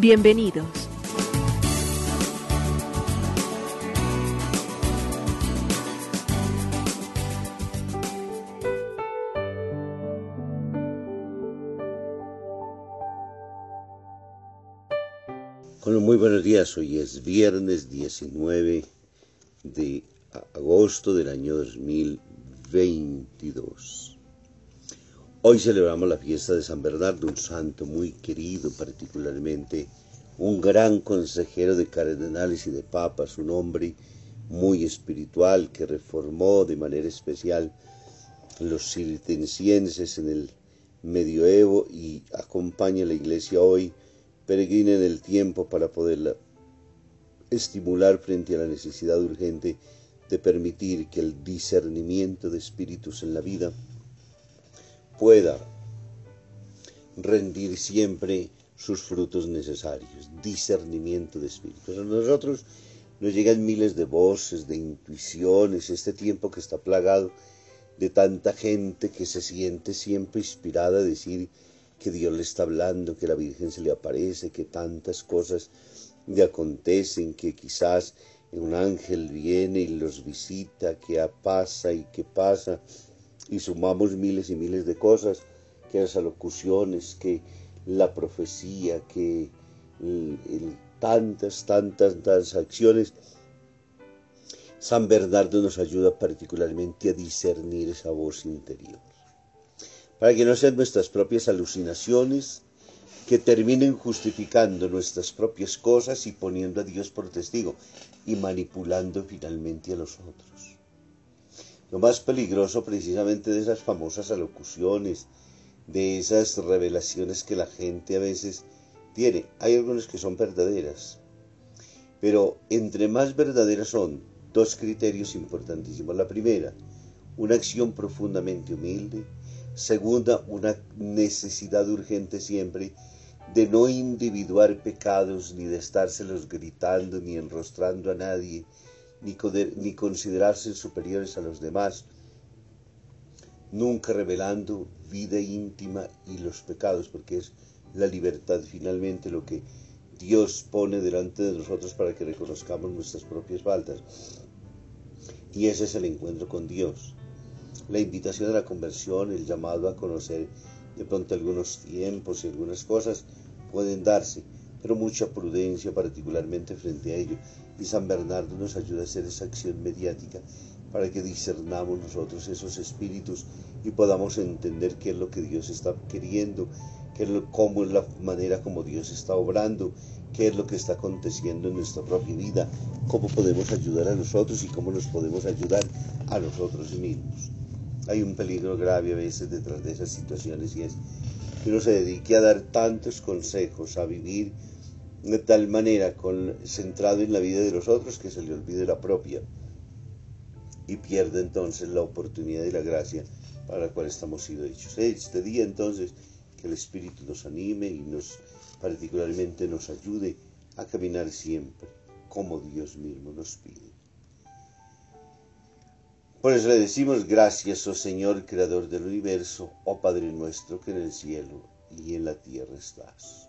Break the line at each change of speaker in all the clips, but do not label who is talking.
Bienvenidos.
Bueno, muy buenos días. Hoy es viernes 19 de agosto del año 2022. Hoy celebramos la fiesta de San Bernardo, un santo muy querido, particularmente un gran consejero de cardenales y de papas, un hombre muy espiritual que reformó de manera especial los cistercienses en el medioevo y acompaña a la iglesia hoy peregrina en el tiempo para poderla estimular frente a la necesidad urgente de permitir que el discernimiento de espíritus en la vida pueda rendir siempre sus frutos necesarios, discernimiento de espíritus. A nosotros nos llegan miles de voces, de intuiciones, este tiempo que está plagado de tanta gente que se siente siempre inspirada a decir que Dios le está hablando, que la Virgen se le aparece, que tantas cosas le acontecen, que quizás un ángel viene y los visita, que pasa y que pasa, y sumamos miles y miles de cosas, que las alocuciones, que la profecía, que tantas, tantas, tantas acciones. San Bernardo nos ayuda particularmente a discernir esa voz interior para que no sean nuestras propias alucinaciones que terminen justificando nuestras propias cosas y poniendo a Dios por testigo y manipulando finalmente a los otros. Lo más peligroso precisamente de esas famosas alocuciones, de esas revelaciones que la gente a veces tiene, hay algunas que son verdaderas, pero entre más verdaderas son dos criterios importantísimos. La primera, una acción profundamente humilde, Segunda, una necesidad urgente siempre de no individuar pecados, ni de estárselos gritando, ni enrostrando a nadie, ni, considerarse superiores a los demás, nunca revelando vida íntima y los pecados, porque es la libertad finalmente lo que Dios pone delante de nosotros para que reconozcamos nuestras propias faltas. Y ese es el encuentro con Dios la invitación a la conversión, el llamado a conocer de pronto algunos tiempos y algunas cosas pueden darse, pero mucha prudencia particularmente frente a ello. Y San Bernardo nos ayuda a hacer esa acción mediática para que discernamos nosotros esos espíritus y podamos entender qué es lo que Dios está queriendo, qué es lo, cómo es la manera como Dios está obrando, qué es lo que está aconteciendo en nuestra propia vida, cómo podemos ayudar a nosotros y cómo nos podemos ayudar a nosotros mismos. Hay un peligro grave a veces detrás de esas situaciones y es que uno se dedique a dar tantos consejos, a vivir de tal manera con, centrado en la vida de los otros que se le olvide la propia y pierde entonces la oportunidad y la gracia para la cual estamos sido hechos. Este día entonces que el Espíritu nos anime y nos particularmente nos ayude a caminar siempre como Dios mismo nos pide. Por eso le decimos gracias, oh Señor, Creador del universo, oh Padre nuestro que en el cielo y en la tierra estás.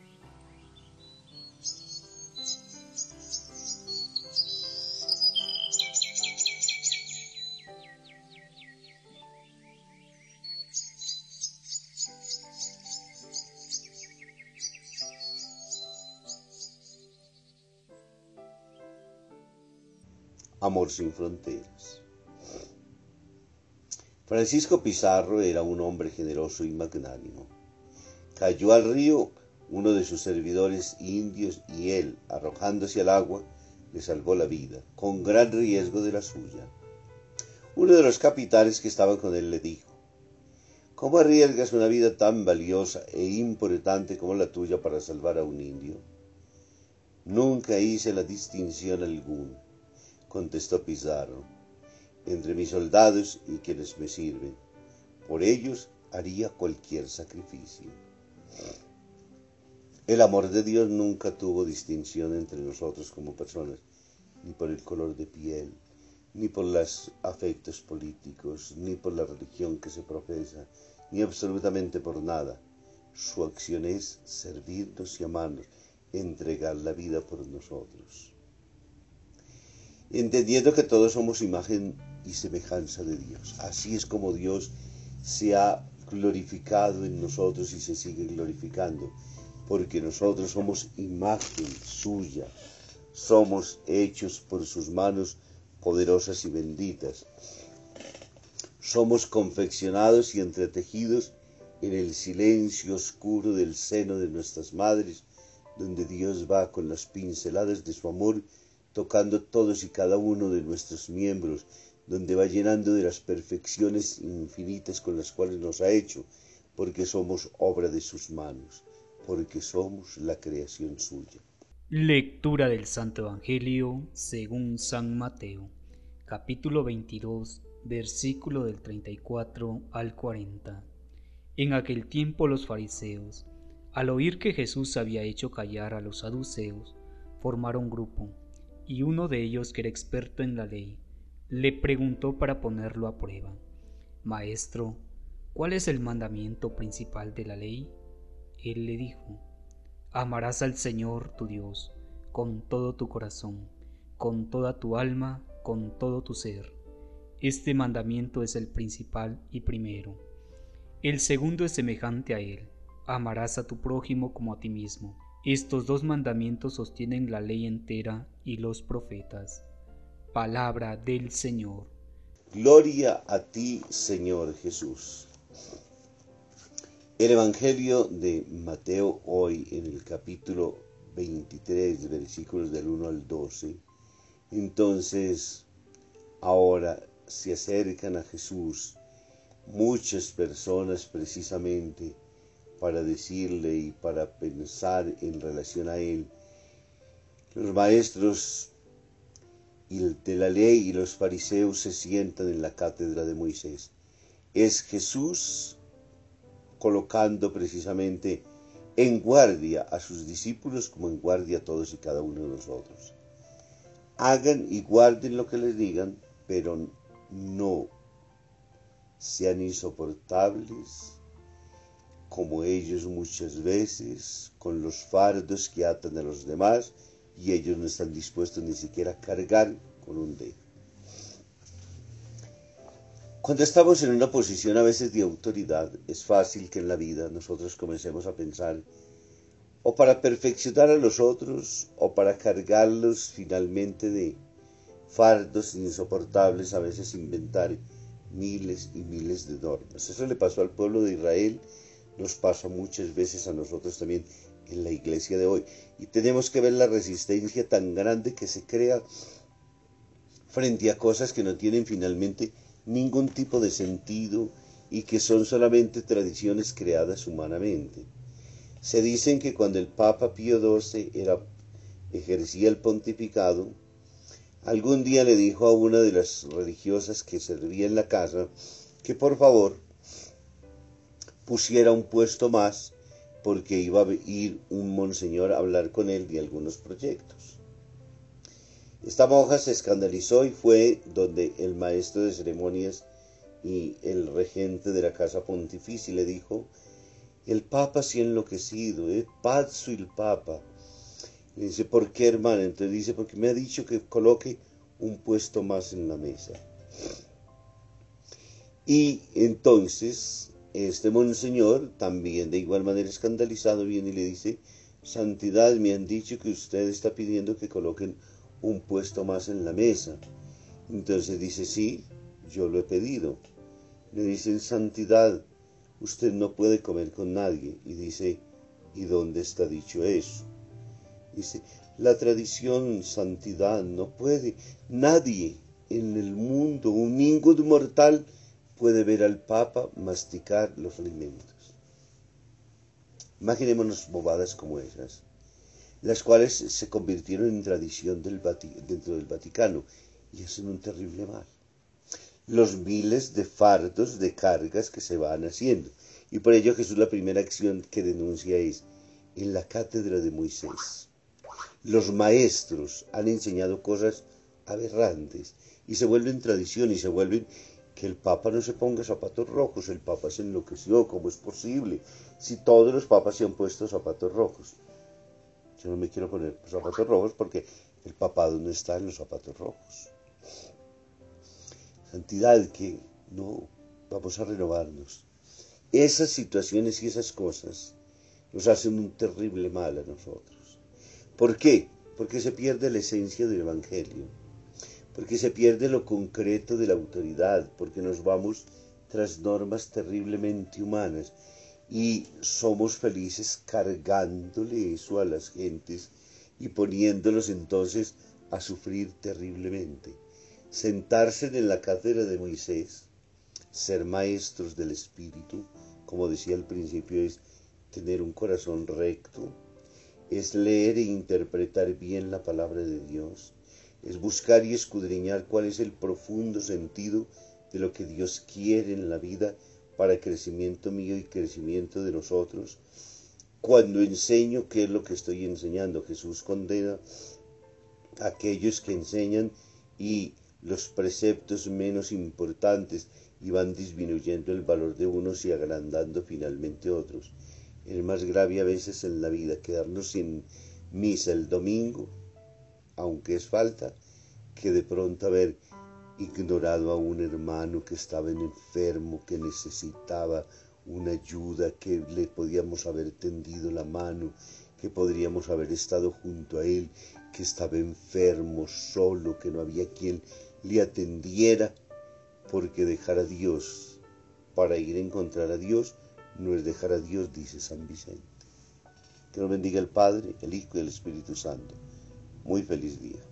Amor sin fronteras. Francisco Pizarro era un hombre generoso y magnánimo. Cayó al río uno de sus servidores indios y él, arrojándose al agua, le salvó la vida, con gran riesgo de la suya. Uno de los capitanes que estaban con él le dijo, ¿Cómo arriesgas una vida tan valiosa e importante como la tuya para salvar a un indio? Nunca hice la distinción alguna contestó Pizarro, entre mis soldados y quienes me sirven. Por ellos haría cualquier sacrificio. El amor de Dios nunca tuvo distinción entre nosotros como personas, ni por el color de piel, ni por los afectos políticos, ni por la religión que se profesa, ni absolutamente por nada. Su acción es servirnos y amarnos, entregar la vida por nosotros entendiendo que todos somos imagen y semejanza de Dios. Así es como Dios se ha glorificado en nosotros y se sigue glorificando, porque nosotros somos imagen suya, somos hechos por sus manos poderosas y benditas. Somos confeccionados y entretejidos en el silencio oscuro del seno de nuestras madres, donde Dios va con las pinceladas de su amor tocando todos y cada uno de nuestros miembros, donde va llenando de las perfecciones infinitas con las cuales nos ha hecho, porque somos obra de sus manos, porque somos la creación suya.
Lectura del Santo Evangelio según San Mateo, capítulo 22, versículo del 34 al 40. En aquel tiempo los fariseos, al oír que Jesús había hecho callar a los saduceos, formaron grupo y uno de ellos, que era experto en la ley, le preguntó para ponerlo a prueba, Maestro, ¿cuál es el mandamiento principal de la ley? Él le dijo, Amarás al Señor tu Dios con todo tu corazón, con toda tu alma, con todo tu ser. Este mandamiento es el principal y primero. El segundo es semejante a él, amarás a tu prójimo como a ti mismo. Estos dos mandamientos sostienen la ley entera y los profetas. Palabra del Señor.
Gloria a ti, Señor Jesús. El Evangelio de Mateo hoy en el capítulo 23, versículos del 1 al 12. Entonces, ahora se acercan a Jesús muchas personas precisamente para decirle y para pensar en relación a Él. Los maestros de la ley y los fariseos se sientan en la cátedra de Moisés. Es Jesús colocando precisamente en guardia a sus discípulos como en guardia a todos y cada uno de nosotros. Hagan y guarden lo que les digan, pero no sean insoportables, como ellos muchas veces, con los fardos que atan a los demás, y ellos no están dispuestos ni siquiera a cargar con un dedo. Cuando estamos en una posición a veces de autoridad, es fácil que en la vida nosotros comencemos a pensar o para perfeccionar a los otros o para cargarlos finalmente de fardos insoportables, a veces inventar miles y miles de normas. Eso le pasó al pueblo de Israel nos pasa muchas veces a nosotros también en la iglesia de hoy. Y tenemos que ver la resistencia tan grande que se crea frente a cosas que no tienen finalmente ningún tipo de sentido y que son solamente tradiciones creadas humanamente. Se dicen que cuando el Papa Pío XII era, ejercía el pontificado, algún día le dijo a una de las religiosas que servía en la casa que por favor pusiera un puesto más porque iba a ir un monseñor a hablar con él de algunos proyectos. Esta monja se escandalizó y fue donde el maestro de ceremonias y el regente de la casa pontificia le dijo, el papa se ha enloquecido, es pazzo el papa. Le dice, ¿por qué hermano? Entonces dice, porque me ha dicho que coloque un puesto más en la mesa. Y entonces este monseñor, también de igual manera escandalizado, viene y le dice, Santidad, me han dicho que usted está pidiendo que coloquen un puesto más en la mesa. Entonces dice, sí, yo lo he pedido. Le dicen, Santidad, usted no puede comer con nadie. Y dice, ¿y dónde está dicho eso? Dice, la tradición, santidad, no puede. Nadie en el mundo, un ningún mortal, puede ver al Papa masticar los alimentos. Imaginémonos bobadas como esas, las cuales se convirtieron en tradición dentro del Vaticano y hacen un terrible mal. Los miles de fardos de cargas que se van haciendo. Y por ello Jesús la primera acción que denuncia es en la cátedra de Moisés. Los maestros han enseñado cosas aberrantes y se vuelven tradición y se vuelven que el Papa no se ponga zapatos rojos, el Papa se enloqueció, ¿cómo es posible? Si todos los papas se han puesto zapatos rojos. Yo no me quiero poner zapatos rojos porque el papado no está en los zapatos rojos. Santidad que no, vamos a renovarnos. Esas situaciones y esas cosas nos hacen un terrible mal a nosotros. ¿Por qué? Porque se pierde la esencia del Evangelio, porque se pierde lo concreto de la autoridad, porque nos vamos tras normas terriblemente humanas y somos felices cargándole eso a las gentes y poniéndolos entonces a sufrir terriblemente. Sentarse en la cátedra de Moisés, ser maestros del Espíritu, como decía al principio, es tener un corazón recto, es leer e interpretar bien la palabra de Dios, es buscar y escudriñar cuál es el profundo sentido de lo que Dios quiere en la vida para crecimiento mío y crecimiento de nosotros. Cuando enseño, ¿qué es lo que estoy enseñando? Jesús condena a aquellos que enseñan y los preceptos menos importantes y van disminuyendo el valor de unos y agrandando finalmente otros. Es más grave a veces en la vida quedarnos sin misa el domingo, aunque es falta, que de pronto haber ignorado a un hermano que estaba enfermo, que necesitaba una ayuda, que le podíamos haber tendido la mano, que podríamos haber estado junto a él, que estaba enfermo, solo, que no había quien le atendiera porque dejar a Dios para ir a encontrar a Dios no es dejar a Dios, dice San Vicente. Que nos bendiga el Padre, el Hijo y el Espíritu Santo. Muy feliz día.